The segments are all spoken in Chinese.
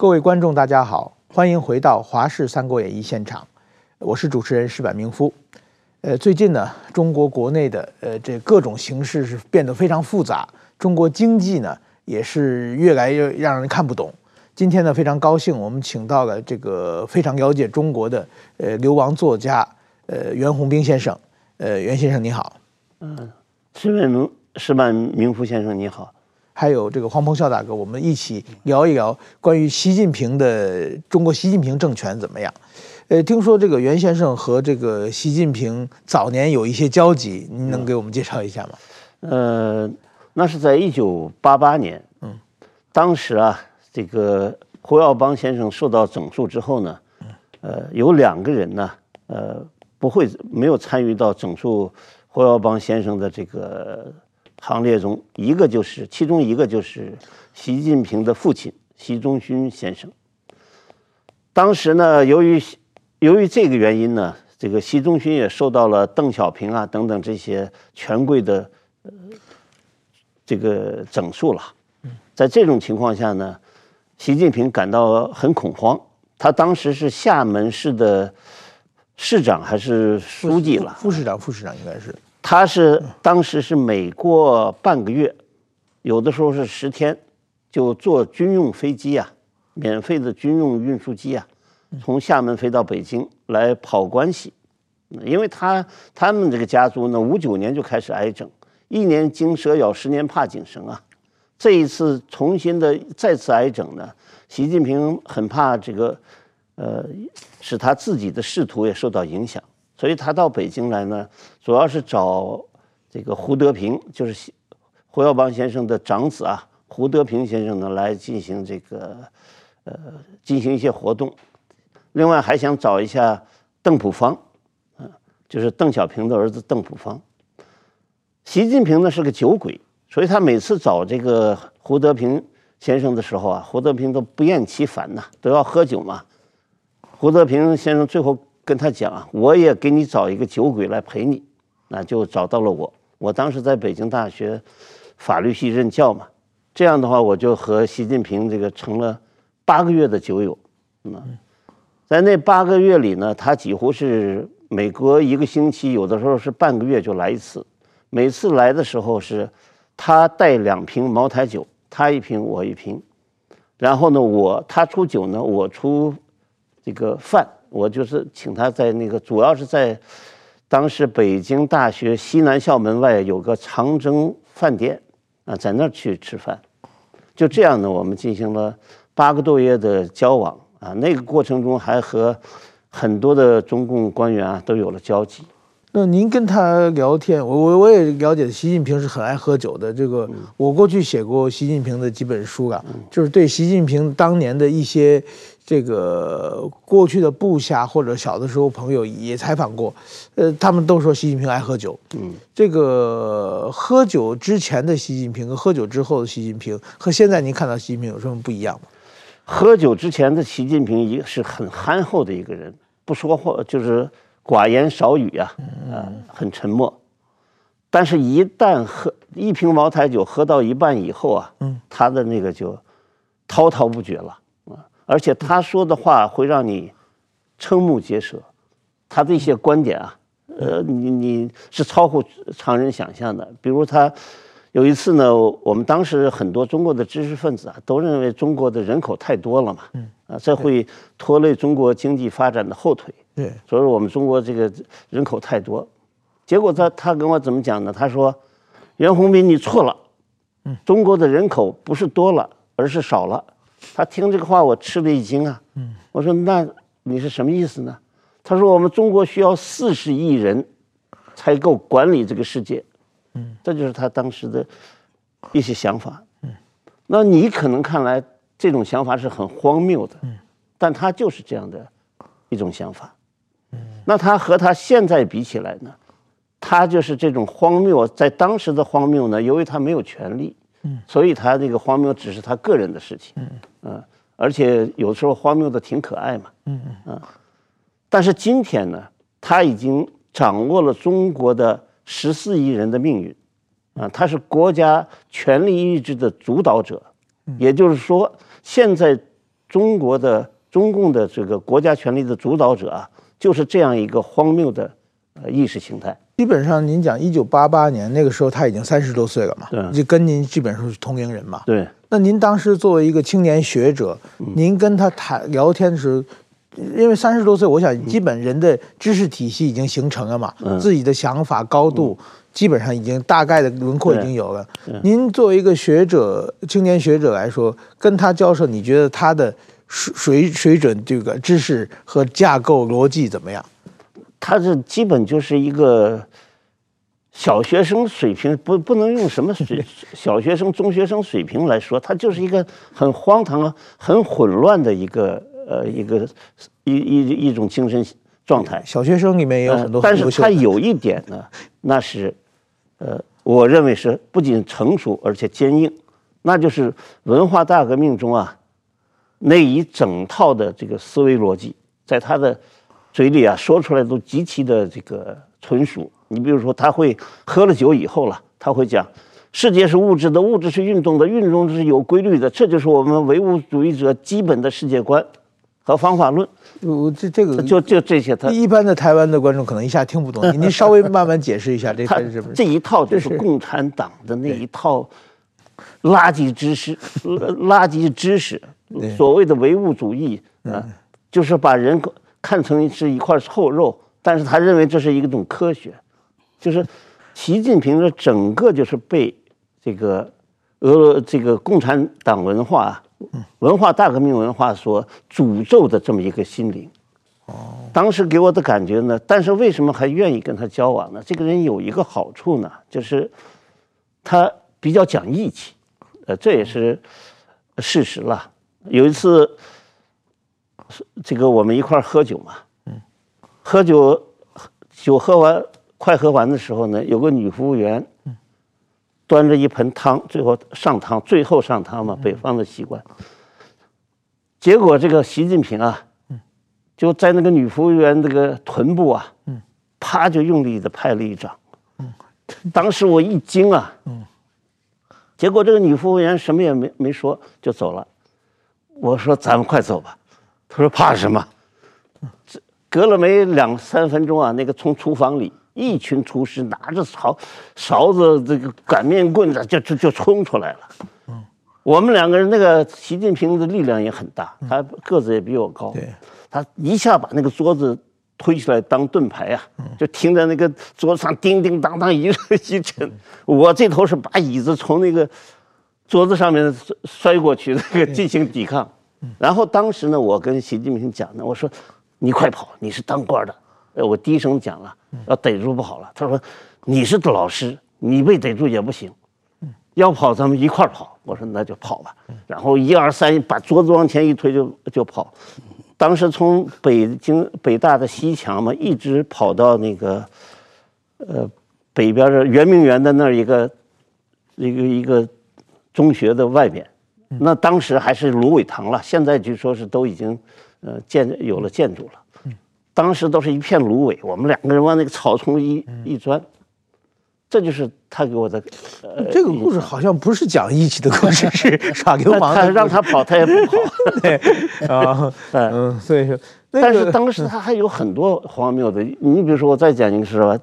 各位观众，大家好，欢迎回到《华视三国演义》现场，我是主持人石板明夫。呃，最近呢，中国国内的呃这各种形势是变得非常复杂，中国经济呢也是越来越让人看不懂。今天呢，非常高兴，我们请到了这个非常了解中国的呃流亡作家呃袁宏斌先生。呃，袁先生你好。嗯，石板明石板明夫先生你好。还有这个黄鹏孝大哥，我们一起聊一聊关于习近平的中国习近平政权怎么样？呃，听说这个袁先生和这个习近平早年有一些交集，您能给我们介绍一下吗？呃，那是在一九八八年，嗯，当时啊，这个胡耀邦先生受到整肃之后呢，呃，有两个人呢，呃，不会没有参与到整肃胡耀邦先生的这个。行列中，一个就是其中一个就是习近平的父亲习仲勋先生。当时呢，由于由于这个原因呢，这个习仲勋也受到了邓小平啊等等这些权贵的这个整肃了。在这种情况下呢，习近平感到很恐慌。他当时是厦门市的市长还是书记了？副市长，副市长应该是。他是当时是每过半个月，有的时候是十天，就坐军用飞机啊，免费的军用运输机啊，从厦门飞到北京来跑关系，因为他他们这个家族呢，五九年就开始挨整，一年惊蛇咬，十年怕井绳啊，这一次重新的再次挨整呢，习近平很怕这个，呃，使他自己的仕途也受到影响。所以他到北京来呢，主要是找这个胡德平，就是胡耀邦先生的长子啊，胡德平先生呢来进行这个呃进行一些活动。另外还想找一下邓朴方，嗯，就是邓小平的儿子邓朴方。习近平呢是个酒鬼，所以他每次找这个胡德平先生的时候啊，胡德平都不厌其烦呐，都要喝酒嘛。胡德平先生最后。跟他讲啊，我也给你找一个酒鬼来陪你，那就找到了我。我当时在北京大学法律系任教嘛，这样的话我就和习近平这个成了八个月的酒友。嗯，在那八个月里呢，他几乎是每隔一个星期，有的时候是半个月就来一次。每次来的时候是，他带两瓶茅台酒，他一瓶我一瓶，然后呢，我他出酒呢，我出这个饭。我就是请他在那个，主要是在当时北京大学西南校门外有个长征饭店啊，在那儿去吃饭。就这样呢，我们进行了八个多月的交往啊。那个过程中还和很多的中共官员啊都有了交集。那您跟他聊天，我我我也了解，习近平是很爱喝酒的。这个我过去写过习近平的几本书啊，就是对习近平当年的一些。这个过去的部下或者小的时候朋友也采访过，呃，他们都说习近平爱喝酒。嗯，这个喝酒之前的习近平和喝酒之后的习近平和现在您看到习近平有什么不一样吗？喝酒之前的习近平一个是很憨厚的一个人，不说话就是寡言少语啊，啊，很沉默。但是，一旦喝一瓶茅台酒喝到一半以后啊，嗯，他的那个就滔滔不绝了。而且他说的话会让你瞠目结舌，他的一些观点啊，呃，你你是超乎常人想象的。比如他有一次呢，我们当时很多中国的知识分子啊，都认为中国的人口太多了嘛，啊，这会拖累中国经济发展的后腿。对，所以说我们中国这个人口太多。结果他他跟我怎么讲呢？他说：“袁宏斌，你错了，中国的人口不是多了，而是少了。”他听这个话，我吃了一惊啊！嗯我说：“那你是什么意思呢？”他说：“我们中国需要四十亿人，才够管理这个世界。”嗯这就是他当时的一些想法。嗯那你可能看来这种想法是很荒谬的，嗯但他就是这样的一种想法。那他和他现在比起来呢？他就是这种荒谬，在当时的荒谬呢，由于他没有权利。嗯，所以他这个荒谬只是他个人的事情，嗯，啊，而且有时候荒谬的挺可爱嘛，嗯嗯，啊，但是今天呢，他已经掌握了中国的十四亿人的命运，啊，他是国家权力意志的主导者，也就是说，现在中国的中共的这个国家权力的主导者啊，就是这样一个荒谬的呃意识形态。基本上，您讲一九八八年那个时候他已经三十多岁了嘛，对，就跟您基本上是同龄人嘛。对。那您当时作为一个青年学者，您跟他谈聊天的时候，因为三十多岁，我想基本人的知识体系已经形成了嘛，自己的想法高度基本上已经大概的轮廓已经有了。您作为一个学者，青年学者来说，跟他交涉，你觉得他的水水准这个知识和架构逻辑怎么样？他这基本就是一个小学生水平，不不能用什么水 小学生、中学生水平来说，他就是一个很荒唐、很混乱的一个呃一个一一一种精神状态。小学生里面也有很多，但是他有一点呢，那是呃，我认为是不仅成熟而且坚硬，那就是文化大革命中啊那一整套的这个思维逻辑，在他的。嘴里啊，说出来都极其的这个纯熟。你比如说，他会喝了酒以后了，他会讲：世界是物质的，物质是运动的，运动是有规律的。这就是我们唯物主义者基本的世界观和方法论。我这这个就就这些，他一般的台湾的观众可能一下听不懂。您稍微慢慢解释一下，这他这一套就是共产党的那一套垃圾知识，垃圾知识，所谓的唯物主义啊，就是把人。看成是一块臭肉，但是他认为这是一种科学，就是习近平的整个就是被这个俄这个共产党文化、文化大革命文化所诅咒的这么一个心灵。哦，当时给我的感觉呢，但是为什么还愿意跟他交往呢？这个人有一个好处呢，就是他比较讲义气，呃，这也是事实了。有一次。这个我们一块儿喝酒嘛，嗯，喝酒，酒喝完快喝完的时候呢，有个女服务员，嗯，端着一盆汤，最后上汤，最后上汤嘛，北方的习惯。结果这个习近平啊，嗯，就在那个女服务员这个臀部啊，嗯，啪就用力的拍了一掌，嗯，当时我一惊啊，嗯，结果这个女服务员什么也没没说就走了，我说咱们快走吧。他说：“怕什么？这隔了没两三分钟啊，那个从厨房里一群厨师拿着勺勺子、这个擀面棍子就就就冲出来了。嗯，我们两个人，那个习近平的力量也很大，他个子也比我高。对，他一下把那个桌子推起来当盾牌啊，就停在那个桌子上叮叮当当一 一阵。我这头是把椅子从那个桌子上面摔过去，那个进行抵抗。”然后当时呢，我跟习近平讲呢，我说：“你快跑，你是当官的。”呃，我低声讲了，要逮住不好了。他说：“你是老师，你被逮住也不行，要跑咱们一块儿跑。”我说：“那就跑吧。”然后一二三，把桌子往前一推就就跑。当时从北京北大的西墙嘛，一直跑到那个呃北边的圆明园的那儿一个一个一个中学的外边。那当时还是芦苇塘了，现在据说是都已经，呃，建有了建筑了。当时都是一片芦苇，我们两个人往那个草丛一一钻，这就是他给我的。呃，这个故事好像不是讲义气的故事，是耍流氓。他让他跑，他也不跑。对啊，嗯，所以说，但是当时他还有很多荒谬的。你比如说，我再讲一个事吧，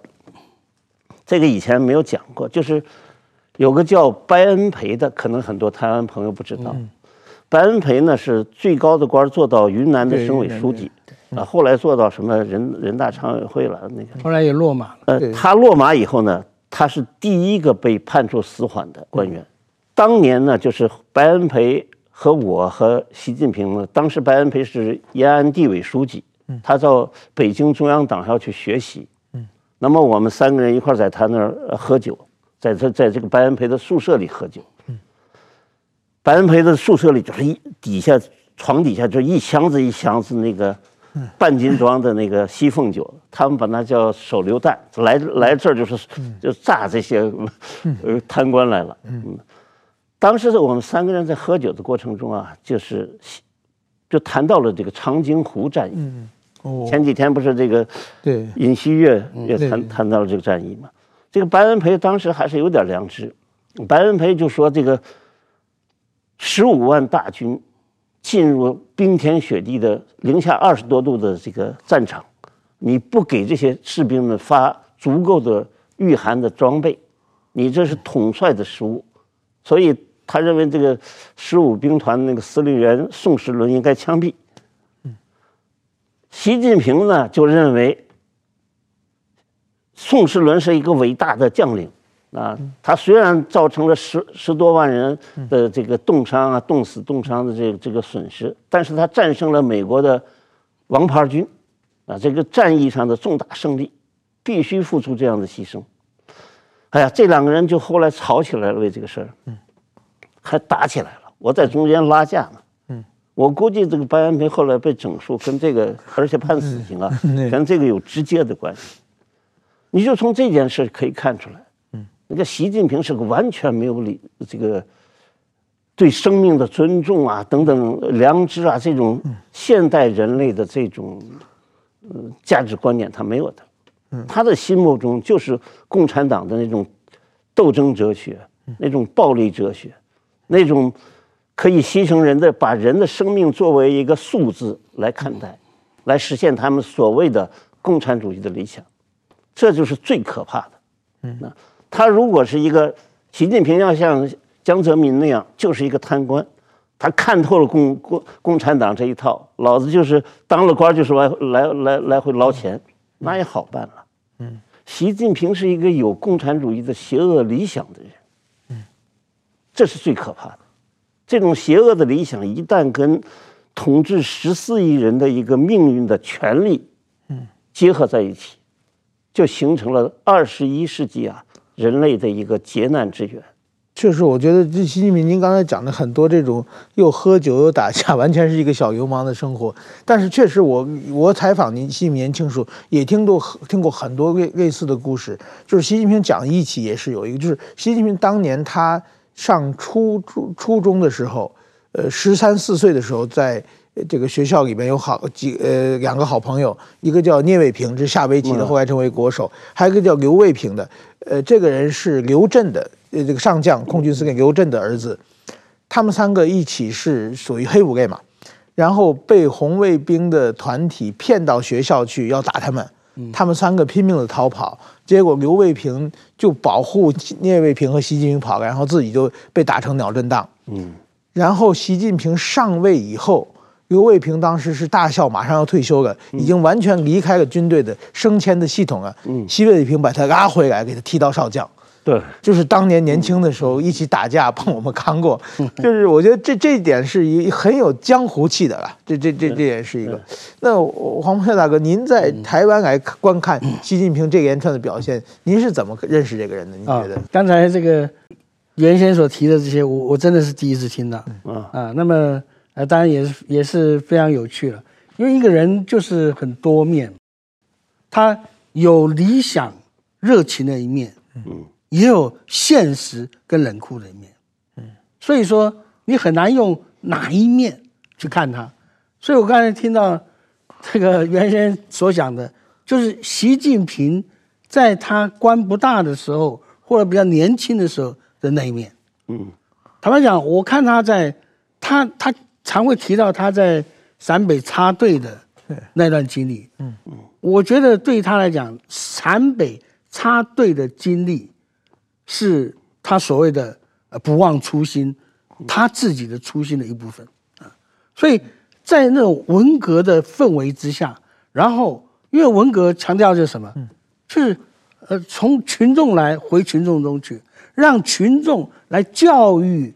这个以前没有讲过，就是。有个叫白恩培的，可能很多台湾朋友不知道。嗯、白恩培呢是最高的官，做到云南的省委书记，啊，后来做到什么人人大常委会了那个。后来也落马了。呃，他落马以后呢，他是第一个被判处死缓的官员。嗯、当年呢，就是白恩培和我和习近平呢，当时白恩培是延安地委书记，他到北京中央党校去学习。嗯。那么我们三个人一块在他那儿喝酒。在这，在这个白恩培的宿舍里喝酒。白恩培的宿舍里就是一底下床底下就一箱子一箱子那个半斤装的那个西凤酒，他们把那叫手榴弹，来来这儿就是就炸这些 呃贪官来了。嗯，当时我们三个人在喝酒的过程中啊，就是就谈到了这个长津湖战役。前几天不是这个对尹锡悦也谈谈到了这个战役嘛？这个白恩培当时还是有点良知，白恩培就说：“这个十五万大军进入冰天雪地的零下二十多度的这个战场，你不给这些士兵们发足够的御寒的装备，你这是统帅的失误。所以他认为这个十五兵团那个司令员宋时轮应该枪毙。习近平呢就认为宋时轮是一个伟大的将领。啊，他虽然造成了十十多万人的这个冻伤啊、冻死、冻伤的这个这个损失，但是他战胜了美国的王牌军，啊，这个战役上的重大胜利，必须付出这样的牺牲。哎呀，这两个人就后来吵起来了，为这个事儿，嗯，还打起来了。我在中间拉架呢，嗯，我估计这个白安平后来被整肃，跟这个而且判死刑啊，跟这个有直接的关系。你就从这件事可以看出来。嗯那个习近平是个完全没有理这个对生命的尊重啊，等等良知啊，这种现代人类的这种呃价值观念他没有的。他的心目中就是共产党的那种斗争哲学，那种暴力哲学，那种可以牺牲人的，把人的生命作为一个数字来看待，来实现他们所谓的共产主义的理想，这就是最可怕的。嗯。他如果是一个习近平，要像江泽民那样，就是一个贪官，他看透了共共共产党这一套，老子就是当了官就是来来来来回捞钱，那也好办了。嗯，习近平是一个有共产主义的邪恶理想的人，嗯，这是最可怕的。这种邪恶的理想一旦跟统治十四亿人的一个命运的权利，嗯，结合在一起，就形成了二十一世纪啊。人类的一个劫难之源，确实，我觉得这习近平您刚才讲的很多这种又喝酒又打架，完全是一个小流氓的生活。但是确实我，我采访您习近平年轻时候，也听过听过很多类类似的故事。就是习近平讲义气也是有一个，就是习近平当年他上初初初中的时候，呃，十三四岁的时候在。这个学校里面有好几呃两个好朋友，一个叫聂卫平，这是下围棋的，后来成为国手；还有一个叫刘卫平的，呃，这个人是刘震的，呃，这个上将，空军司令刘震的儿子。他们三个一起是属于黑五类嘛，然后被红卫兵的团体骗到学校去要打他们，他们三个拼命的逃跑，结果刘卫平就保护聂卫平和习近平跑了，然后自己就被打成脑震荡。嗯，然后习近平上位以后。刘卫平当时是大校，马上要退休了，已经完全离开了军队的升迁的系统了。嗯，习卫平把他拉回来，给他提到少将。对，就是当年年轻的时候一起打架，帮我们扛过。就是我觉得这这一点是一很有江湖气的了。这这这这也是一个。那黄澎孝大哥，您在台湾来观看习近平这一连串的表现，您是怎么认识这个人的？您觉得？刚才这个原先所提的这些，我我真的是第一次听到。啊啊，那么。呃，当然也是也是非常有趣了，因为一个人就是很多面，他有理想、热情的一面，嗯，也有现实跟冷酷的一面，嗯，所以说你很难用哪一面去看他。所以我刚才听到这个原先所讲的，就是习近平在他官不大的时候，或者比较年轻的时候的那一面，嗯，坦白讲，我看他在他他。常会提到他在陕北插队的那段经历。嗯嗯，我觉得对他来讲，陕北插队的经历是他所谓的呃不忘初心，他自己的初心的一部分啊。所以在那种文革的氛围之下，然后因为文革强调就是什么？就是呃从群众来回群众中去，让群众来教育。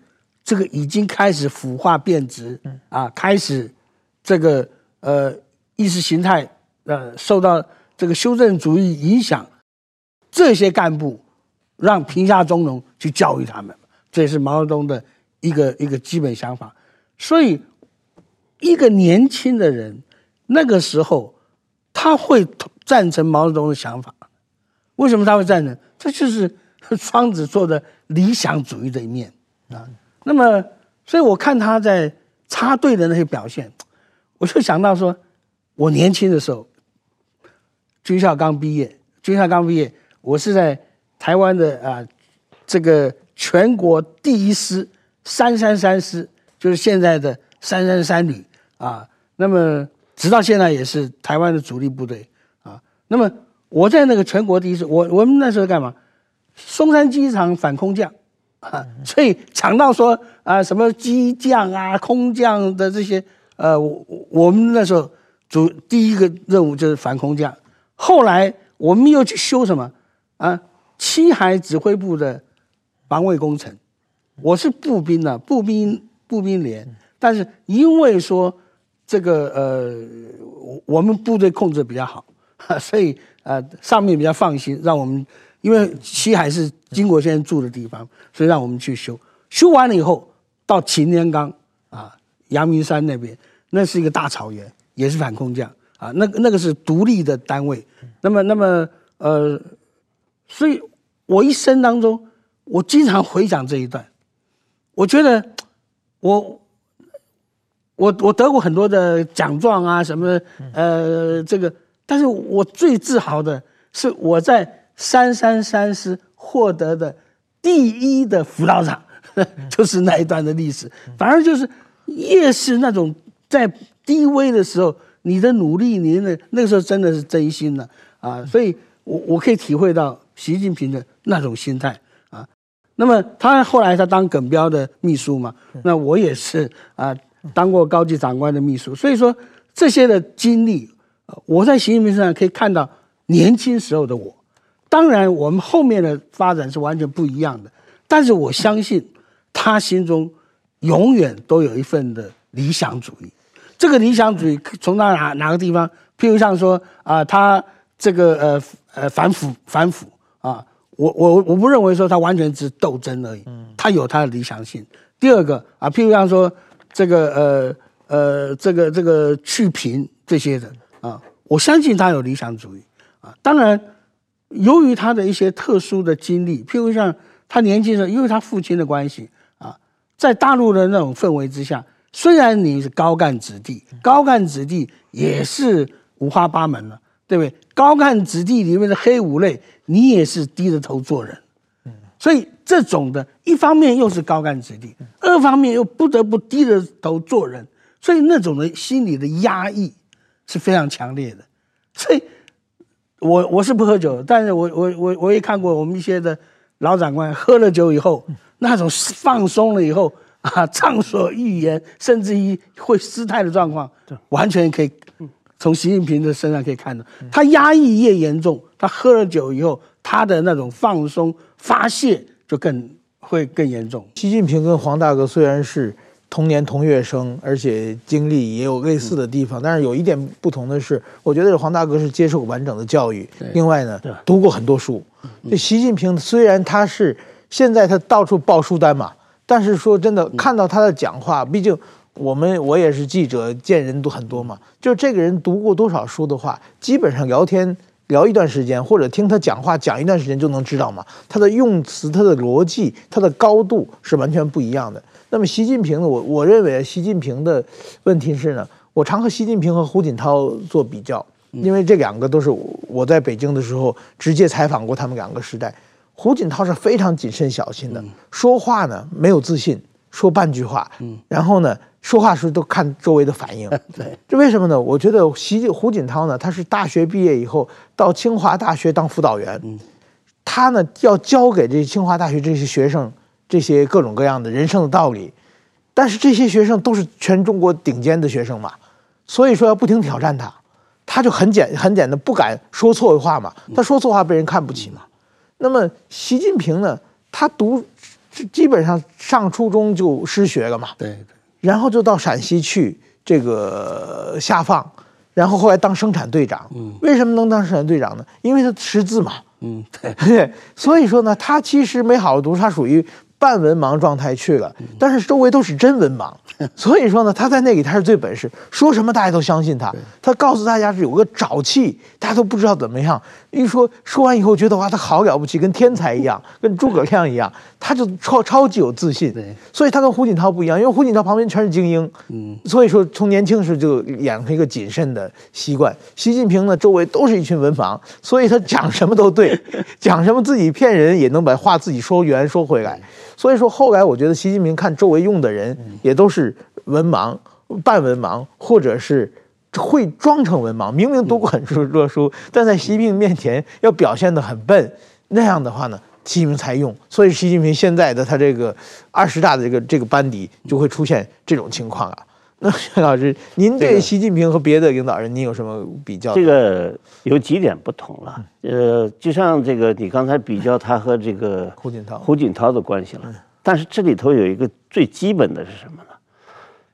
这个已经开始腐化变质，啊，开始这个呃意识形态呃受到这个修正主义影响，这些干部让贫下中农去教育他们，这也是毛泽东的一个一个基本想法。所以，一个年轻的人那个时候他会赞成毛泽东的想法，为什么他会赞成？这就是双子座的理想主义的一面啊。那么，所以我看他在插队的那些表现，我就想到说，我年轻的时候，军校刚毕业，军校刚毕业，我是在台湾的啊、这个全国第一师三三三师，就是现在的三三三旅啊，那么直到现在也是台湾的主力部队啊。那么我在那个全国第一次，我我们那时候干嘛？松山机场反空降啊，所以抢到说啊什么机降啊、空降的这些，呃，我我们那时候主第一个任务就是反空降。后来我们又去修什么啊？七海指挥部的防卫工程，我是步兵的、步兵步兵连，但是因为说这个呃，我们部队控制比较好，所以呃上面比较放心，让我们因为西海是经国先生住的地方，所以让我们去修。修完了以后，到擎天岗啊，阳明山那边，那是一个大草原，也是反空降啊，那个那个是独立的单位。那么那么呃，所以。我一生当中，我经常回想这一段，我觉得我我我得过很多的奖状啊什么呃这个，但是我最自豪的是我在三三三师获得的第一的辅导长，就是那一段的历史。反而就是越是那种在低微的时候，你的努力，你的那个时候真的是真心的啊，所以我我可以体会到习近平的。那种心态啊，那么他后来他当耿彪的秘书嘛，那我也是啊，当过高级长官的秘书，所以说这些的经历，我在习近平身上可以看到年轻时候的我。当然，我们后面的发展是完全不一样的，但是我相信他心中永远都有一份的理想主义。这个理想主义从哪哪哪个地方？譬如像说啊，他这个呃呃反腐反腐啊。我我我不认为说他完全只是斗争而已，他有他的理想性。第二个啊，譬如像说这个呃呃这个这个去贫这些的啊，我相信他有理想主义啊。当然，由于他的一些特殊的经历，譬如像他年轻时候，因为他父亲的关系啊，在大陆的那种氛围之下，虽然你是高干子弟，高干子弟也是五花八门了。对不对？高干子弟里面的黑五类，你也是低着头做人，嗯，所以这种的一方面又是高干子弟，二方面又不得不低着头做人，所以那种的心理的压抑是非常强烈的。所以我我是不喝酒，但是我我我我也看过我们一些的老长官喝了酒以后，那种放松了以后啊，畅所欲言，甚至于会失态的状况，完全可以。从习近平的身上可以看到，他压抑越严重，他喝了酒以后，他的那种放松发泄就更会更严重。习近平跟黄大哥虽然是同年同月生，而且经历也有类似的地方，但是有一点不同的是，我觉得黄大哥是接受完整的教育，另外呢，读过很多书。这习近平虽然他是现在他到处报书单嘛，但是说真的，看到他的讲话，毕竟。我们我也是记者，见人都很多嘛。就这个人读过多少书的话，基本上聊天聊一段时间，或者听他讲话讲一段时间就能知道嘛。他的用词、他的逻辑、他的高度是完全不一样的。那么习近平呢？我我认为习近平的问题是呢，我常和习近平和胡锦涛做比较，因为这两个都是我在北京的时候直接采访过他们两个时代。胡锦涛是非常谨慎小心的，说话呢没有自信，说半句话，然后呢。说话时都看周围的反应，对，这为什么呢？我觉得习胡锦涛呢，他是大学毕业以后到清华大学当辅导员，嗯，他呢要教给这清华大学这些学生这些各种各样的人生的道理，但是这些学生都是全中国顶尖的学生嘛，所以说要不停挑战他，他就很简很简单不敢说错话嘛，他说错话被人看不起嘛。那么习近平呢，他读基本上上初中就失学了嘛，对。然后就到陕西去这个下放，然后后来当生产队长。嗯，为什么能当生产队长呢？因为他识字嘛。嗯，对。所以说呢，他其实没好好读，他属于。半文盲状态去了，但是周围都是真文盲，所以说呢，他在那里他是最本事，说什么大家都相信他。他告诉大家是有个沼气，大家都不知道怎么样。一说说完以后，觉得哇，他好了不起，跟天才一样，跟诸葛亮一样，他就超超级有自信。所以他跟胡锦涛不一样，因为胡锦涛旁边全是精英，所以说从年轻时就养成一个谨慎的习惯。习近平呢，周围都是一群文盲，所以他讲什么都对，讲什么自己骗人也能把话自己说圆说回来。所以说，后来我觉得习近平看周围用的人也都是文盲、半文盲，或者是会装成文盲，明明读过很多书，但在习近平面前要表现得很笨，那样的话呢，习近平才用。所以习近平现在的他这个二十大的这个这个班底就会出现这种情况啊。那薛老师，您对习近平和别的领导人，您有什么比较？这个有几点不同了。呃，就像这个你刚才比较他和这个胡锦涛、胡锦涛的关系了。但是这里头有一个最基本的是什么呢？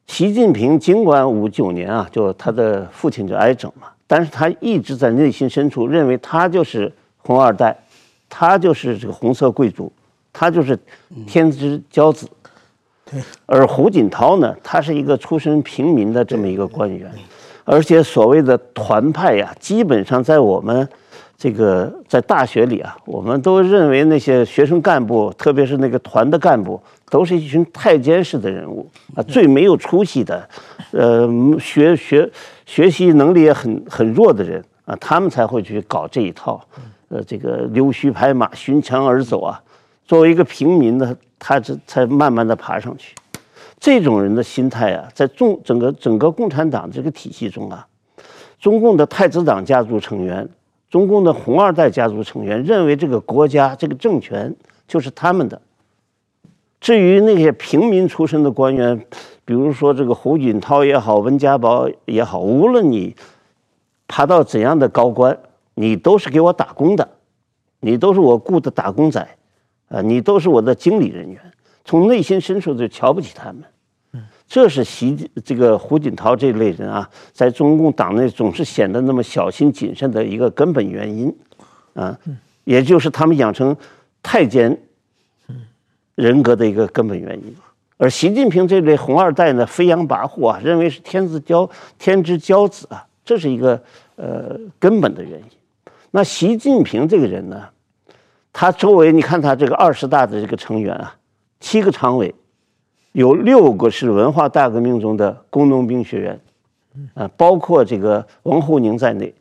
习近平尽管五九年啊，就他的父亲就挨整嘛，但是他一直在内心深处认为他就是红二代，他就是这个红色贵族，他就是天之骄子。对而胡锦涛呢，他是一个出身平民的这么一个官员，而且所谓的团派呀，基本上在我们这个在大学里啊，我们都认为那些学生干部，特别是那个团的干部，都是一群太监式的人物啊，最没有出息的，呃，学学学习能力也很很弱的人啊，他们才会去搞这一套，呃，这个溜须拍马、寻墙而走啊。作为一个平民呢，他这才慢慢的爬上去。这种人的心态啊，在中整个整个共产党这个体系中啊，中共的太子党家族成员、中共的红二代家族成员认为这个国家这个政权就是他们的。至于那些平民出身的官员，比如说这个胡锦涛也好，温家宝也好，无论你爬到怎样的高官，你都是给我打工的，你都是我雇的打工仔。啊，你都是我的经理人员，从内心深处就瞧不起他们，这是习这个胡锦涛这类人啊，在中共党内总是显得那么小心谨慎的一个根本原因，啊，也就是他们养成太监人格的一个根本原因。而习近平这类红二代呢，飞扬跋扈啊，认为是天之骄天之骄子啊，这是一个呃根本的原因。那习近平这个人呢？他周围，你看他这个二十大的这个成员啊，七个常委，有六个是文化大革命中的工农兵学员，啊，包括这个王沪宁在内，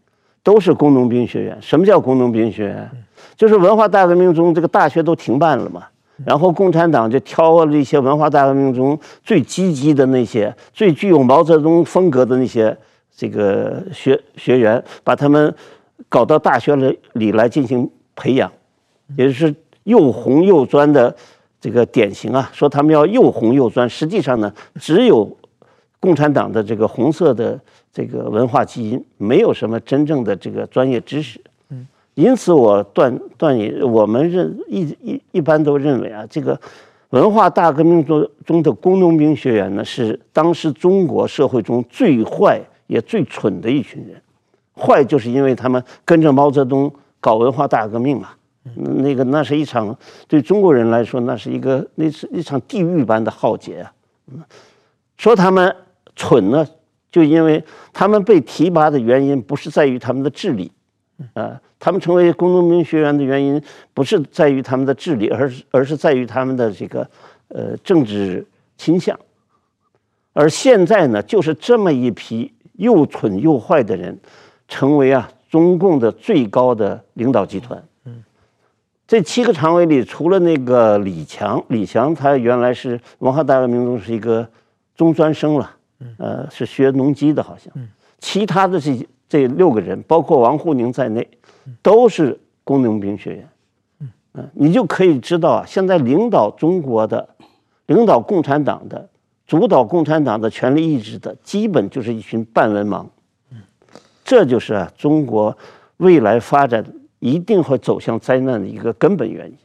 都是工农兵学员。什么叫工农兵学员？就是文化大革命中这个大学都停办了嘛，然后共产党就挑了一些文化大革命中最积极的那些、最具有毛泽东风格的那些这个学学员，把他们搞到大学里里来进行培养。也就是又红又专的这个典型啊，说他们要又红又专，实际上呢，只有共产党的这个红色的这个文化基因，没有什么真正的这个专业知识。嗯，因此我断断言，我们认一一一般都认为啊，这个文化大革命中中的工农兵学员呢，是当时中国社会中最坏也最蠢的一群人。坏就是因为他们跟着毛泽东搞文化大革命嘛。那个，那是一场对中国人来说，那是一个那是一场地狱般的浩劫啊！说他们蠢呢，就因为他们被提拔的原因不是在于他们的智力，啊，他们成为工农兵学员的原因不是在于他们的智力，而是而是在于他们的这个呃政治倾向。而现在呢，就是这么一批又蠢又坏的人，成为啊中共的最高的领导集团。这七个常委里，除了那个李强，李强他原来是文化大革命中是一个中专生了，呃，是学农机的，好像。其他的这这六个人，包括王沪宁在内，都是工农兵学员。嗯，你就可以知道啊，现在领导中国的、领导共产党的、主导共产党的权力意志的，基本就是一群半文盲。这就是啊，中国未来发展。一定会走向灾难的一个根本原因。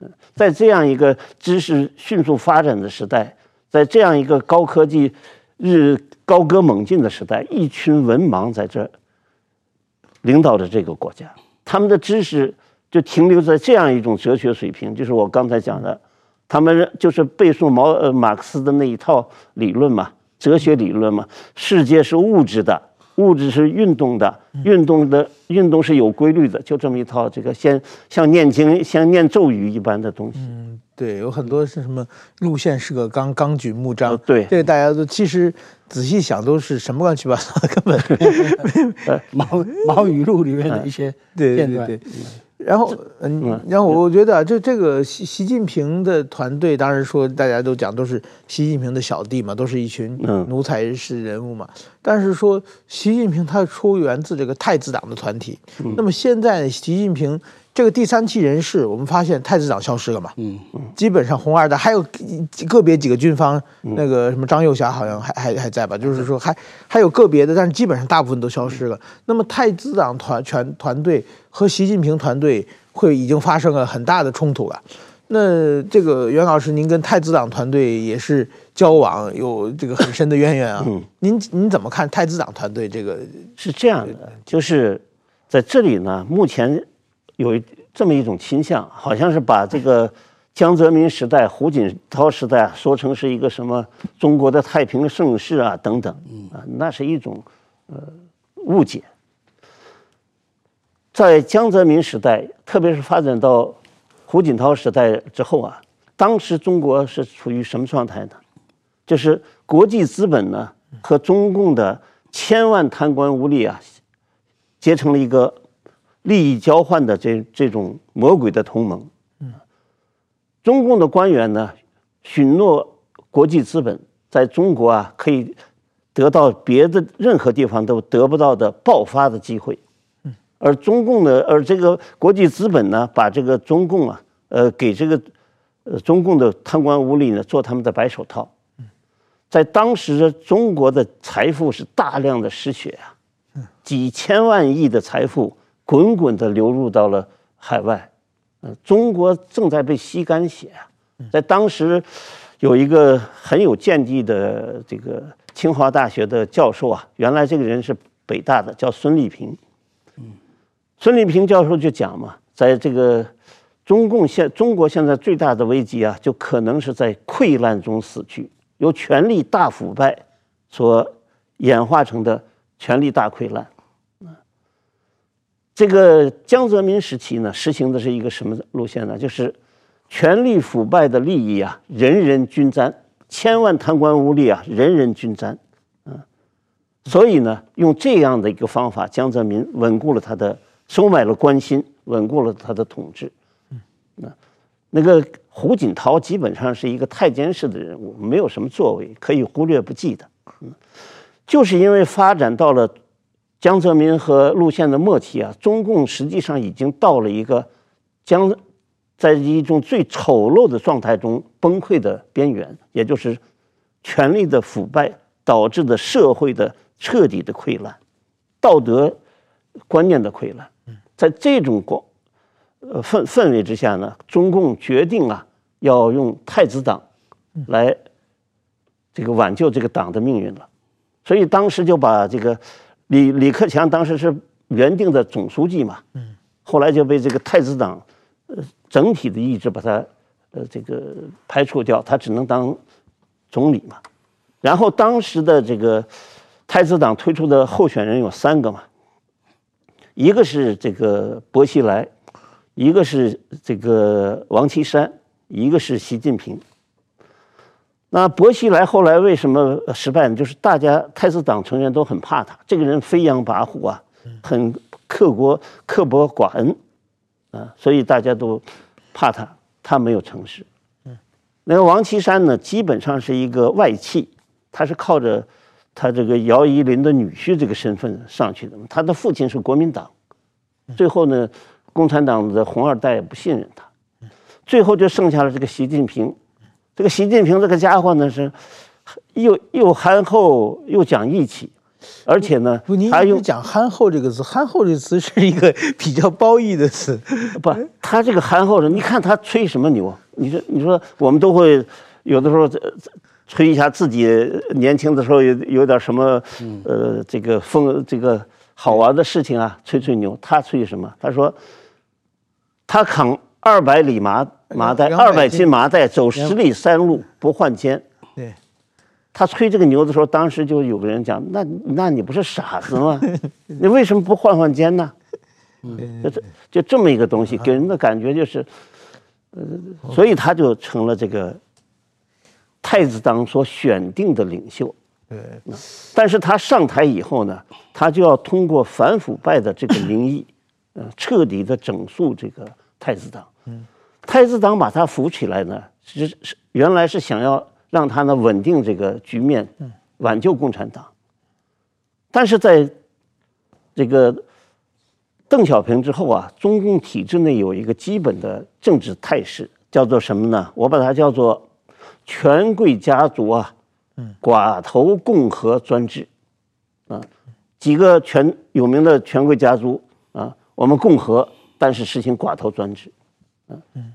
嗯在这样一个知识迅速发展的时代，在这样一个高科技日高歌猛进的时代，一群文盲在这领导着这个国家，他们的知识就停留在这样一种哲学水平，就是我刚才讲的，他们就是背诵毛呃马克思的那一套理论嘛，哲学理论嘛，世界是物质的。物质是运动的，运动的运动是有规律的，就这么一套这个先像念经、像念咒语一般的东西。嗯，对，有很多是什么路线是个纲，纲举目张。对，这个大家都其实仔细想都是什么乱七八糟，根本毛毛语录里面的一些片段。对对对。然后，嗯，然后我觉得啊，就这个习习近平的团队，当然说大家都讲都是习近平的小弟嘛，都是一群奴才式人物嘛。但是说习近平他出源自这个太子党的团体，那么现在习近平。这个第三期人士，我们发现太子党消失了嘛？嗯嗯，基本上红二代还有个别几个军方，那个什么张幼霞好像还还还在吧？就是说还还有个别的，但是基本上大部分都消失了。那么太子党团全团队和习近平团队会已经发生了很大的冲突了。那这个袁老师，您跟太子党团队也是交往，有这个很深的渊源啊。嗯，您您怎么看太子党团队这个？是这样的，就是在这里呢，目前。有这么一种倾向，好像是把这个 江泽民时代、胡锦涛时代说成是一个什么中国的太平盛世啊等等，啊，那是一种呃误解。在江泽民时代，特别是发展到胡锦涛时代之后啊，当时中国是处于什么状态呢？就是国际资本呢和中共的千万贪官污吏啊结成了一个。利益交换的这这种魔鬼的同盟，嗯，中共的官员呢，许诺国际资本在中国啊可以得到别的任何地方都得不到的爆发的机会，嗯，而中共的而这个国际资本呢，把这个中共啊，呃，给这个呃中共的贪官污吏呢做他们的白手套，嗯，在当时的中国的财富是大量的失血啊，嗯，几千万亿的财富。滚滚的流入到了海外，呃，中国正在被吸干血啊！在当时，有一个很有见地的这个清华大学的教授啊，原来这个人是北大的，叫孙立平。嗯，孙立平教授就讲嘛，在这个中共现中国现在最大的危机啊，就可能是在溃烂中死去，由权力大腐败所演化成的权力大溃烂。这个江泽民时期呢，实行的是一个什么路线呢？就是权力腐败的利益啊，人人均沾，千万贪官污吏啊，人人均沾，嗯，所以呢，用这样的一个方法，江泽民稳固了他的，收买了官心，稳固了他的统治。嗯，那那个胡锦涛基本上是一个太监式的人物，没有什么作为，可以忽略不计的。嗯，就是因为发展到了。江泽民和路线的末期啊，中共实际上已经到了一个将在一种最丑陋的状态中崩溃的边缘，也就是权力的腐败导致的社会的彻底的溃烂，道德观念的溃烂。在这种光呃氛氛围之下呢，中共决定啊，要用太子党来这个挽救这个党的命运了，所以当时就把这个。李李克强当时是原定的总书记嘛，嗯，后来就被这个太子党，呃，整体的意志把他，呃，这个排除掉，他只能当总理嘛。然后当时的这个太子党推出的候选人有三个嘛，一个是这个薄熙来，一个是这个王岐山，一个是习近平。那薄熙来后来为什么失败呢？就是大家太子党成员都很怕他，这个人飞扬跋扈啊，很刻薄刻薄寡恩啊，所以大家都怕他，他没有成事。那个王岐山呢，基本上是一个外戚，他是靠着他这个姚依林的女婿这个身份上去的。他的父亲是国民党，最后呢，共产党的红二代也不信任他，最后就剩下了这个习近平。这个习近平这个家伙呢，是又又憨厚又讲义气，而且呢，还用讲憨厚这个词，憨厚这个词是一个 比较褒义的词。不，他这个憨厚的，你看他吹什么牛？你说，你说我们都会有的时候吹一下自己年轻的时候有有点什么呃这个风这个好玩的事情啊，吹吹牛。他吹什么？他说他扛二百里马。麻袋二百斤麻袋走十里山路不换肩。对，他吹这个牛的时候，当时就有个人讲：“那那你不是傻子吗？你为什么不换换肩呢？” 就这就这么一个东西，给人的感觉就是，呃，所以他就成了这个太子党所选定的领袖。对，但是他上台以后呢，他就要通过反腐败的这个名义，呃，彻底的整肃这个太子党。嗯，太子党把他扶起来呢，是是原来是想要让他呢稳定这个局面，挽救共产党。但是在这个邓小平之后啊，中共体制内有一个基本的政治态势，叫做什么呢？我把它叫做权贵家族啊，寡头共和专制，啊，几个权有名的权贵家族啊，我们共和，但是实行寡头专制，嗯。嗯，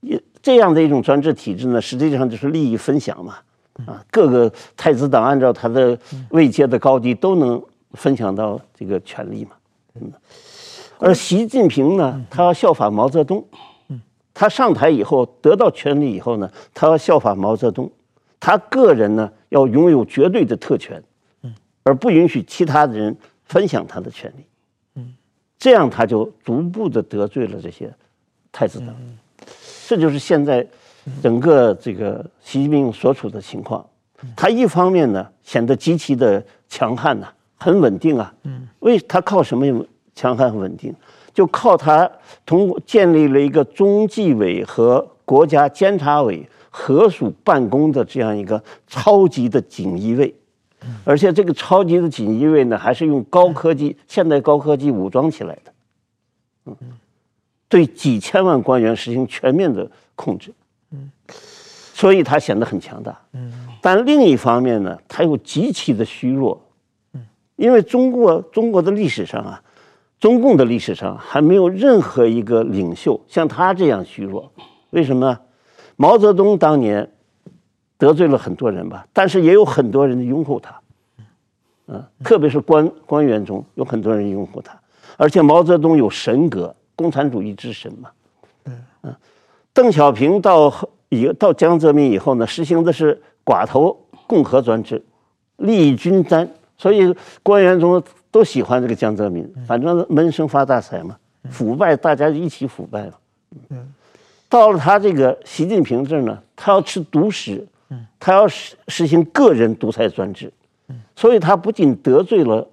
也这样的一种专制体制呢，实际上就是利益分享嘛，啊，各个太子党按照他的位阶的高低都能分享到这个权利嘛，嗯。而习近平呢，他要效法毛泽东，他上台以后得到权力以后呢，他要效法毛泽东，他个人呢要拥有绝对的特权，嗯。而不允许其他的人分享他的权利，这样他就逐步的得罪了这些太子党，这就是现在整个这个习近平所处的情况。他一方面呢显得极其的强悍呐，很稳定啊，为他靠什么？强悍稳定，就靠他通过建立了一个中纪委和国家监察委合署办公的这样一个超级的锦衣卫，而且这个超级的锦衣卫呢，还是用高科技、现代高科技武装起来的，嗯，对几千万官员实行全面的控制，嗯，所以他显得很强大，嗯，但另一方面呢，他又极其的虚弱，嗯，因为中国中国的历史上啊。中共的历史上还没有任何一个领袖像他这样虚弱，为什么？毛泽东当年得罪了很多人吧，但是也有很多人拥护他，嗯，特别是官官员中有很多人拥护他，而且毛泽东有神格，共产主义之神嘛，嗯。嗯，邓小平到以到江泽民以后呢，实行的是寡头共和专制，利益均沾，所以官员中。都喜欢这个江泽民，反正闷声发大财嘛，腐败大家一起腐败嘛。嗯，到了他这个习近平这儿呢，他要吃独食，他要实实行个人独裁专制，所以他不仅得罪了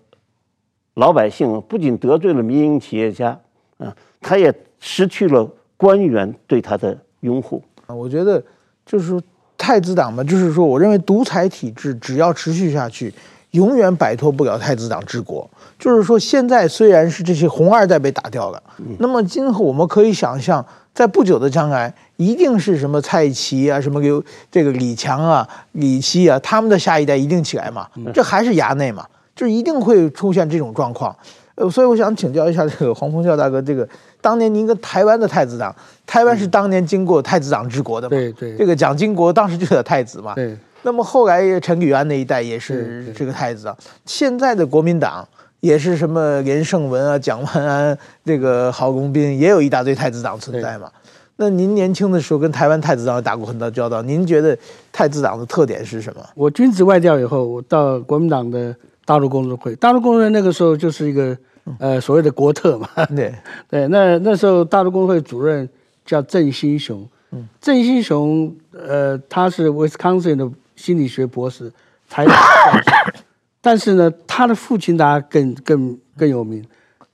老百姓，不仅得罪了民营企业家，啊，他也失去了官员对他的拥护。啊，我觉得就是说太子党嘛，就是说，我认为独裁体制只要持续下去。永远摆脱不了太子党治国，就是说，现在虽然是这些红二代被打掉了，那么今后我们可以想象，在不久的将来，一定是什么蔡奇啊，什么刘这个李强啊、李希啊，他们的下一代一定起来嘛，这还是衙内嘛，就一定会出现这种状况。呃，所以我想请教一下这个黄凤孝大哥，这个当年您跟台湾的太子党，台湾是当年经过太子党治国的嘛？对对，这个蒋经国当时就是太子嘛？对。那么后来陈履安那一代也是这个太子啊，现在的国民党也是什么连胜文啊、蒋万安、这个郝龙斌，也有一大堆太子党存在嘛。那您年轻的时候跟台湾太子党打过很多交道，您觉得太子党的特点是什么？我军职外调以后，我到国民党的大陆工作会，大陆工作会那个时候就是一个呃所谓的国特嘛。对。对，那那时候大陆工作会主任叫郑兴雄，嗯，郑兴雄呃他是 Wisconsin 的。心理学博士，台大 教授，但是呢，他的父亲大家更更更有名，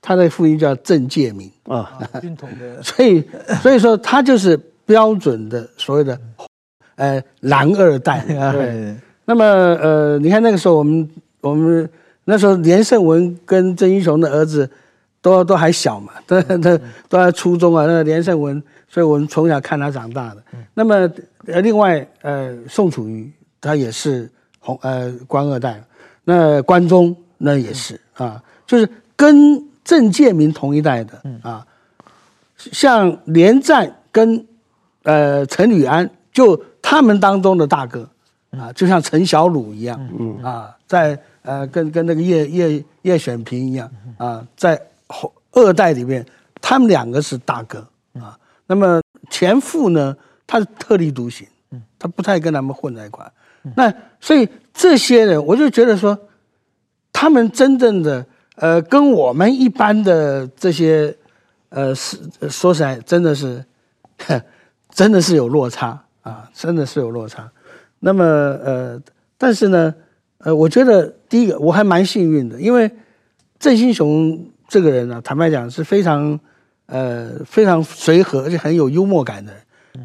他的父亲叫郑介民啊，军统的，所以所以说他就是标准的所谓的呃蓝二代。对，那么呃，你看那个时候我们我们那时候连胜文跟郑英雄的儿子都都还小嘛，都都都在初中啊，那个连胜文，所以我们从小看他长大的。那么呃，另外呃，宋楚瑜。他也是红呃官二代，那关中那也是啊，就是跟郑介民同一代的啊，像连战跟呃陈履安，就他们当中的大哥啊，就像陈小鲁一样嗯啊，在呃跟跟那个叶叶叶选平一样啊，在二代里面，他们两个是大哥啊。那么前父呢，他是特立独行，他不太跟他们混在一块。那所以这些人，我就觉得说，他们真正的呃，跟我们一般的这些呃，是说起来，真的是，真的是有落差啊，真的是有落差。那么呃，但是呢，呃，我觉得第一个我还蛮幸运的，因为郑兴雄这个人呢、坦白讲是非常呃非常随和，而且很有幽默感的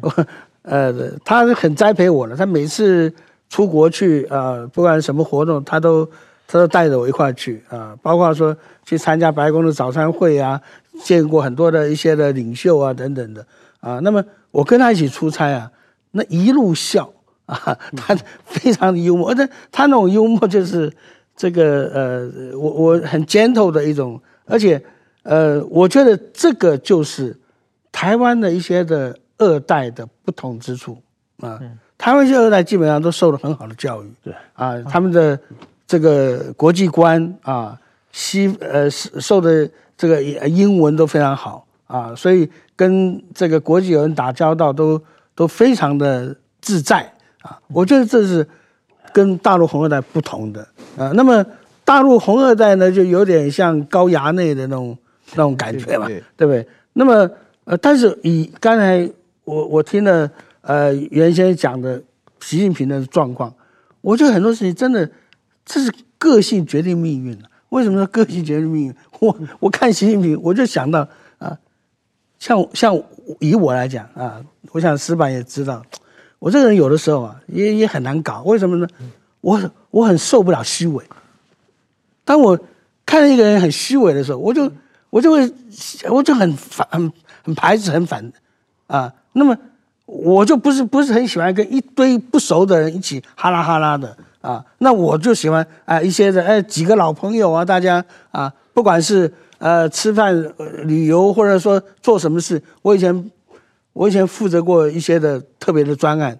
我。呃，他是很栽培我的，他每次出国去啊、呃，不管什么活动，他都他都带着我一块去啊、包括说去参加白宫的早餐会啊，见过很多的一些的领袖啊等等的啊、那么我跟他一起出差啊，那一路笑啊，他非常的幽默，而且他那种幽默就是这个呃，我我很 gentle 的一种，而且呃，我觉得这个就是台湾的一些的。二代的不同之处啊，台湾一些二代基本上都受了很好的教育，对啊，他们的这个国际观啊，西呃受的这个英文都非常好啊，所以跟这个国际友人打交道都都非常的自在啊。我觉得这是跟大陆红二代不同的啊。那么大陆红二代呢，就有点像高衙内的那种那种感觉嘛，对不对？那么呃，但是以刚才。我我听了呃原先讲的习近平的状况，我觉得很多事情真的这是个性决定命运。为什么说个性决定命运？我我看习近平，我就想到啊，像像以我来讲啊，我想石板也知道，我这个人有的时候啊也也很难搞。为什么呢？我我很受不了虚伪。当我看到一个人很虚伪的时候，我就我就会我就很反很很排斥很反啊。那么我就不是不是很喜欢跟一堆不熟的人一起哈拉哈拉的啊，那我就喜欢啊一些的哎几个老朋友啊，大家啊，不管是呃吃饭、旅游或者说做什么事，我以前我以前负责过一些的特别的专案，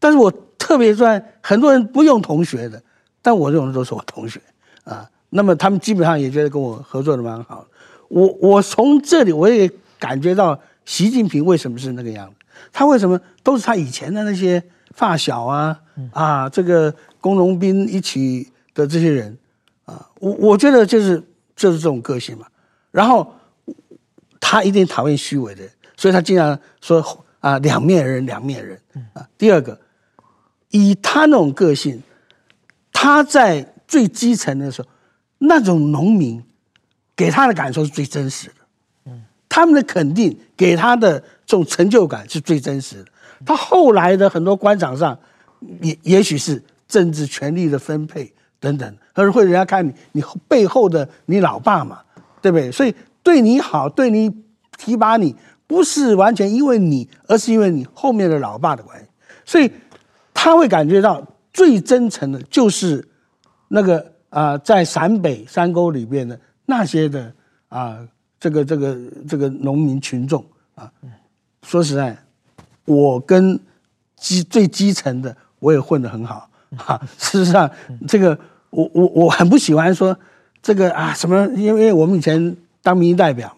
但是我特别专，很多人不用同学的，但我用的都是我同学啊，那么他们基本上也觉得跟我合作的蛮好，我我从这里我也感觉到。习近平为什么是那个样子？他为什么都是他以前的那些发小啊啊，这个工农兵一起的这些人啊？我我觉得就是就是这种个性嘛。然后他一定讨厌虚伪的人，所以他经常说啊，两面人，两面人啊。第二个，以他那种个性，他在最基层的时候，那种农民给他的感受是最真实的。他们的肯定给他的这种成就感是最真实的。他后来的很多官场上，也也许是政治权力的分配等等，而会人家看你你背后的你老爸嘛，对不对？所以对你好，对你提拔你，不是完全因为你，而是因为你后面的老爸的关系。所以他会感觉到最真诚的，就是那个啊、在陕北山沟里边的那些的啊。这个这个这个农民群众啊，说实在，我跟基最基层的我也混得很好啊。事实上，这个我我我很不喜欢说这个啊什么，因为我们以前当民意代表，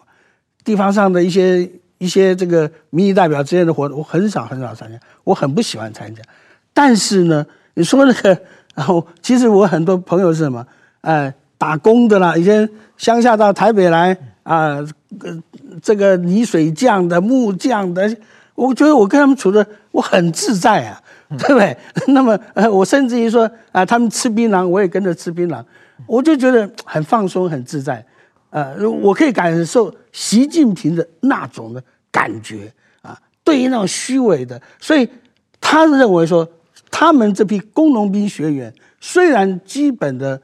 地方上的一些一些这个民意代表之间的活动，我很少很少参加，我很不喜欢参加。但是呢，你说那个，然后其实我很多朋友是什么？哎，打工的啦，以前乡下到台北来。啊，这个泥水匠的、木匠的，我觉得我跟他们处的我很自在啊，对不对？那么，呃，我甚至于说啊，他们吃槟榔，我也跟着吃槟榔，我就觉得很放松、很自在。呃，我可以感受习近平的那种的感觉啊，对于那种虚伪的，所以他认为说，他们这批工农兵学员虽然基本的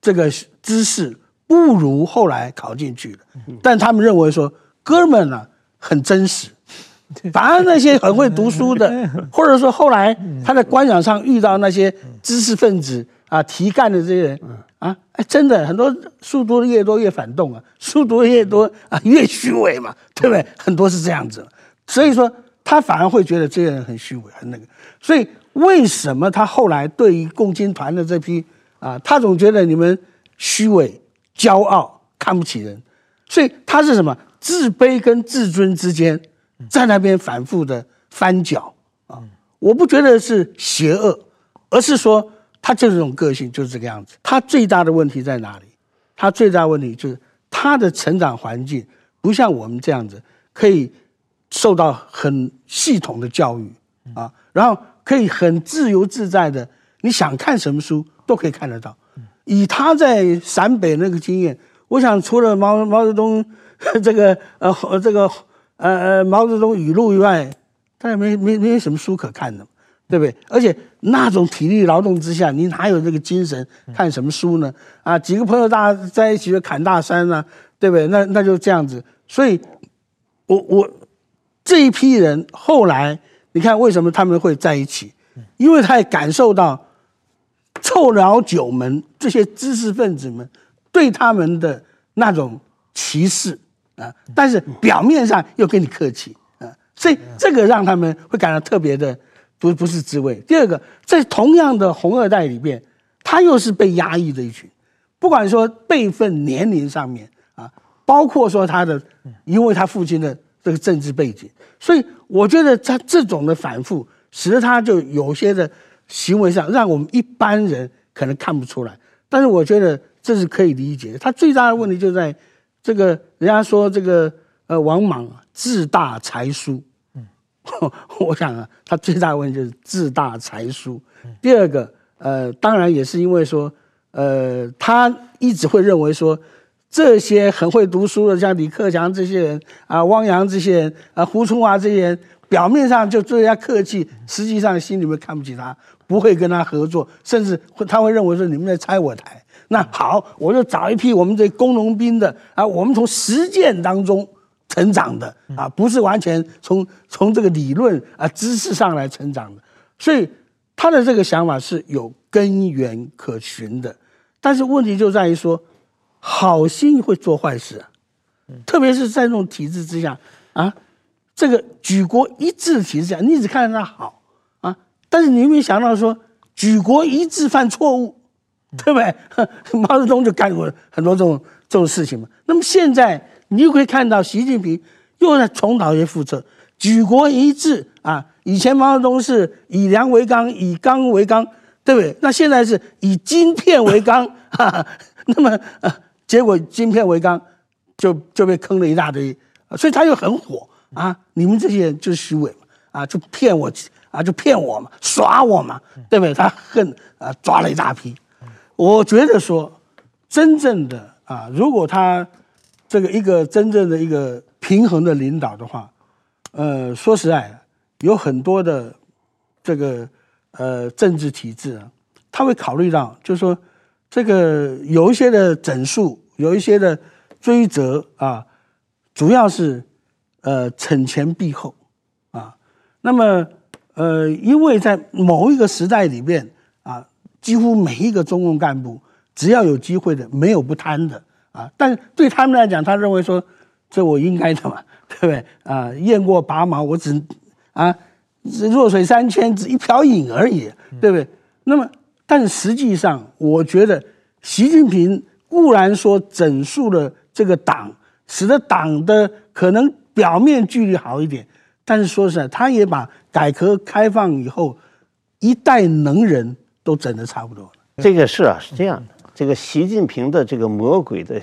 这个知识。不如后来考进去的，但他们认为说，哥们呢很真实，反而那些很会读书的，或者说后来他在官场上遇到那些知识分子啊、提干的这些人啊，哎，真的很多书读的越多越反动啊，书读的越多啊越虚伪嘛，对不对？很多是这样子，所以说他反而会觉得这些人很虚伪，很那个。所以为什么他后来对于共青团的这批啊，他总觉得你们虚伪。骄傲，看不起人，所以他是什么？自卑跟自尊之间，在那边反复的翻搅啊！我不觉得是邪恶，而是说他就是这种个性，就是这个样子。他最大的问题在哪里？他最大问题就是他的成长环境不像我们这样子，可以受到很系统的教育啊，然后可以很自由自在的，你想看什么书都可以看得到。以他在陕北那个经验，我想除了毛毛泽东 这个呃这个呃呃毛泽东语录以外，他也没没没有什么书可看的，对不对？而且那种体力劳动之下，你哪有这个精神看什么书呢？啊，几个朋友大家在一起就砍大山啊，对不对？那那就这样子。所以，我我这一批人后来，你看为什么他们会在一起？因为他也感受到臭老九门这些知识分子们对他们的那种歧视啊，但是表面上又跟你客气啊。所以这个让他们会感到特别的不不是滋味。第二个，在同样的红二代里边，他又是被压抑的一群，不管说辈分、年龄上面啊，包括说他的，因为他父亲的这个政治背景，所以我觉得他这种的反复，使得他就有些的行为上，让我们一般人可能看不出来。但是我觉得这是可以理解的。他最大的问题就在这个，人家说这个。呃，王莽志大才疏，嗯，我想啊，他最大的问题就是自大才疏。第二个，呃，当然也是因为说，呃，他一直会认为说，这些很会读书的，像李克强这些人啊，汪洋这些人啊，胡春华这些人，表面上就对人家客气，实际上心里面看不起他，不会跟他合作，甚至会他会认为说你们在拆我台。那好，我就找一批我们这工农兵的啊，我们从实践当中。成长的啊，不是完全从从这个理论啊知识上来成长的，所以他的这个想法是有根源可循的。但是问题就在于说，好心会做坏事啊，特别是在这种体制之下啊，这个举国一致的体制下，你只看到他好啊，但是你有没有想到说，举国一致犯错误，对不对？毛泽东就干过很多这种这种事情嘛。那么现在。你就可以看到习近平又在重蹈一覆辙，举国一致啊！以前毛泽东是以粮为纲，以纲为纲，对不对？那现在是以晶片为纲，哈哈，那么啊，结果晶片为纲，就就被坑了一大堆，所以他又很火啊！你们这些人就是虚伪嘛，啊，就骗我啊，就骗我嘛，耍我嘛，对不对？他恨啊，抓了一大批。我觉得说，真正的啊，如果他。这个一个真正的一个平衡的领导的话，呃，说实在，有很多的这个呃政治体制啊，他会考虑到，就是说这个有一些的整肃，有一些的追责啊，主要是呃惩前毖后啊。那么呃，因为在某一个时代里面啊，几乎每一个中共干部只要有机会的，没有不贪的。啊，但是对他们来讲，他认为说，这我应该的嘛，对不对？啊，雁过拔毛，我只啊，弱水三千，只一瓢饮而已，对不对？那么，但实际上，我觉得习近平固然说整肃了这个党，使得党的可能表面距离好一点，但是说实在，他也把改革开放以后一代能人都整得差不多了。这个事啊，是这样的。这个习近平的这个魔鬼的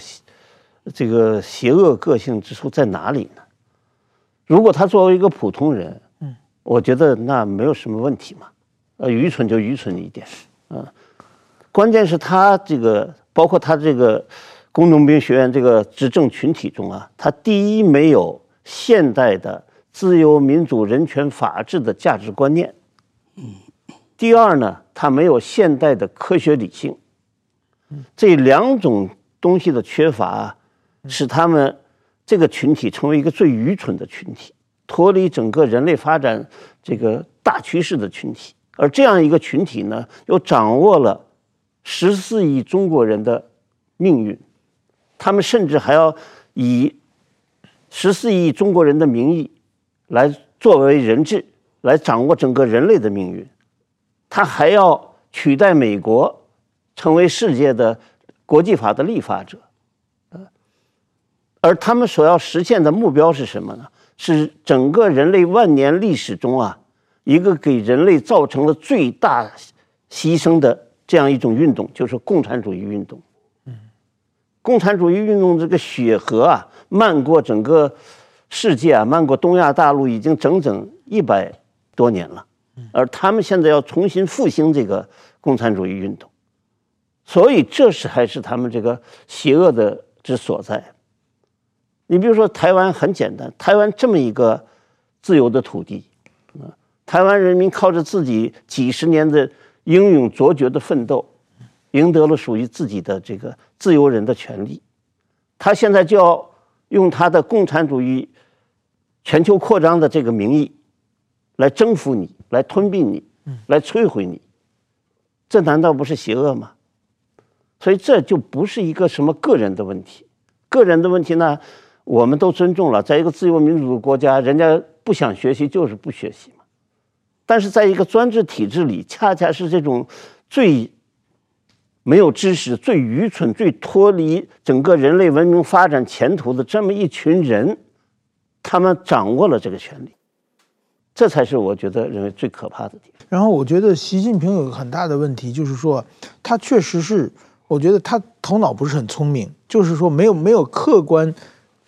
这个邪恶个性之处在哪里呢？如果他作为一个普通人，嗯，我觉得那没有什么问题嘛，呃，愚蠢就愚蠢一点，啊，关键是他这个包括他这个工农兵学院这个执政群体中啊，他第一没有现代的自由民主人权法治的价值观念，嗯，第二呢，他没有现代的科学理性。这两种东西的缺乏，使他们这个群体成为一个最愚蠢的群体，脱离整个人类发展这个大趋势的群体。而这样一个群体呢，又掌握了十四亿中国人的命运，他们甚至还要以十四亿中国人的名义来作为人质，来掌握整个人类的命运。他还要取代美国。成为世界的国际法的立法者，而他们所要实现的目标是什么呢？是整个人类万年历史中啊，一个给人类造成了最大牺牲的这样一种运动，就是共产主义运动。嗯，共产主义运动这个血河啊，漫过整个世界啊，漫过东亚大陆已经整整一百多年了，而他们现在要重新复兴这个共产主义运动。所以，这是还是他们这个邪恶的之所在。你比如说台湾很简单，台湾这么一个自由的土地，啊，台湾人民靠着自己几十年的英勇卓绝的奋斗，赢得了属于自己的这个自由人的权利。他现在就要用他的共产主义全球扩张的这个名义，来征服你，来吞并你，来摧毁你，这难道不是邪恶吗？所以这就不是一个什么个人的问题，个人的问题呢，我们都尊重了，在一个自由民主的国家，人家不想学习就是不学习嘛。但是在一个专制体制里，恰恰是这种最没有知识、最愚蠢、最脱离整个人类文明发展前途的这么一群人，他们掌握了这个权力，这才是我觉得认为最可怕的地方。然后我觉得习近平有个很大的问题，就是说他确实是，我觉得他头脑不是很聪明，就是说没有没有客观。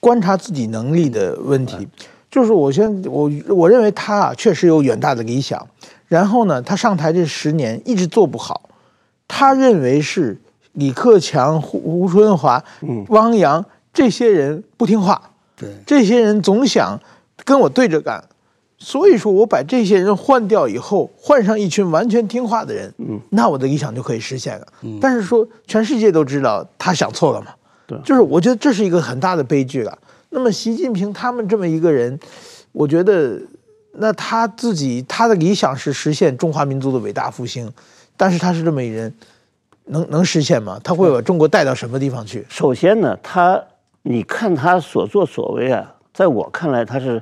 观察自己能力的问题，就是我先我我认为他啊确实有远大的理想，然后呢，他上台这十年一直做不好，他认为是李克强、胡胡春华、汪洋这些人不听话，对，这些人总想跟我对着干，所以说我把这些人换掉以后，换上一群完全听话的人，嗯，那我的理想就可以实现了。但是说全世界都知道他想错了嘛。对，就是我觉得这是一个很大的悲剧了。那么习近平他们这么一个人，我觉得那他自己他的理想是实现中华民族的伟大复兴，但是他是这么一人，能能实现吗？他会把中国带到什么地方去？首先呢，他你看他所作所为啊，在我看来，他是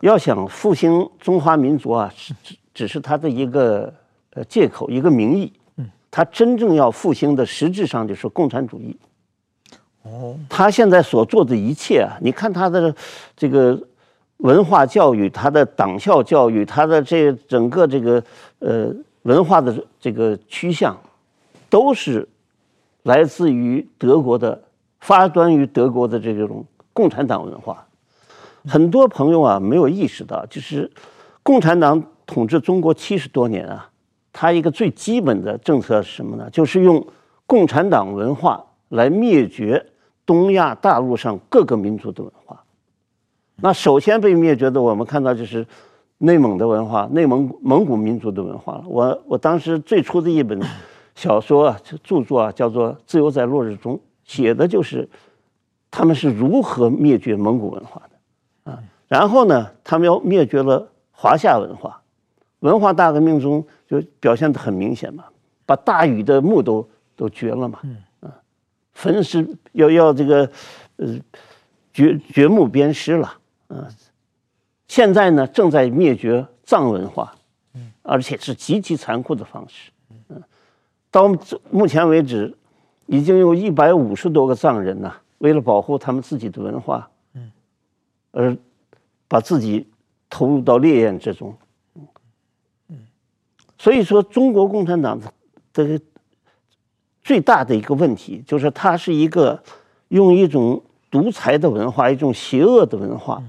要想复兴中华民族啊，只只只是他的一个呃借口，一个名义。嗯，他真正要复兴的实质上就是共产主义。哦，他现在所做的一切啊，你看他的这个文化教育，他的党校教育，他的这整个这个呃文化的这个趋向，都是来自于德国的，发端于德国的这种共产党文化。很多朋友啊没有意识到，就是共产党统治中国七十多年啊，他一个最基本的政策是什么呢？就是用共产党文化。来灭绝东亚大陆上各个民族的文化。那首先被灭绝的，我们看到就是内蒙的文化，内蒙蒙古民族的文化。我我当时最初的一本小说啊，著作啊，叫做《自由在落日中》，写的就是他们是如何灭绝蒙古文化的啊。然后呢，他们要灭绝了华夏文化。文化大革命中就表现得很明显嘛，把大禹的墓都都掘了嘛。焚尸要要这个，呃，掘掘墓鞭尸了，嗯，现在呢正在灭绝藏文化，嗯，而且是极其残酷的方式，嗯，到目前为止，已经有一百五十多个藏人呐，为了保护他们自己的文化，嗯，而把自己投入到烈焰之中，嗯，所以说中国共产党的这个。最大的一个问题就是，它是一个用一种独裁的文化，一种邪恶的文化，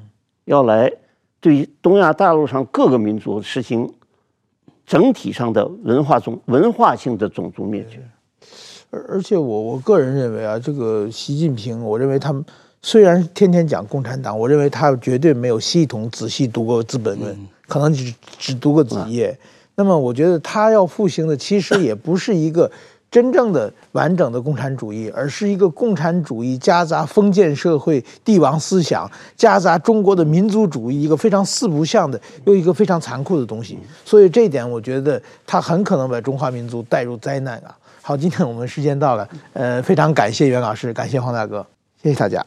要来对东亚大陆上各个民族实行整体上的文化种文化性的种族灭绝。而而且我我个人认为啊，这个习近平，我认为他们虽然天天讲共产党，我认为他绝对没有系统仔细读过《资本论》，可能只只读过几页。那么我觉得他要复兴的，其实也不是一个。真正的完整的共产主义，而是一个共产主义夹杂封建社会帝王思想，夹杂中国的民族主义，一个非常四不像的又一个非常残酷的东西。所以这一点，我觉得他很可能把中华民族带入灾难啊！好，今天我们时间到了，呃，非常感谢袁老师，感谢黄大哥，谢谢大家。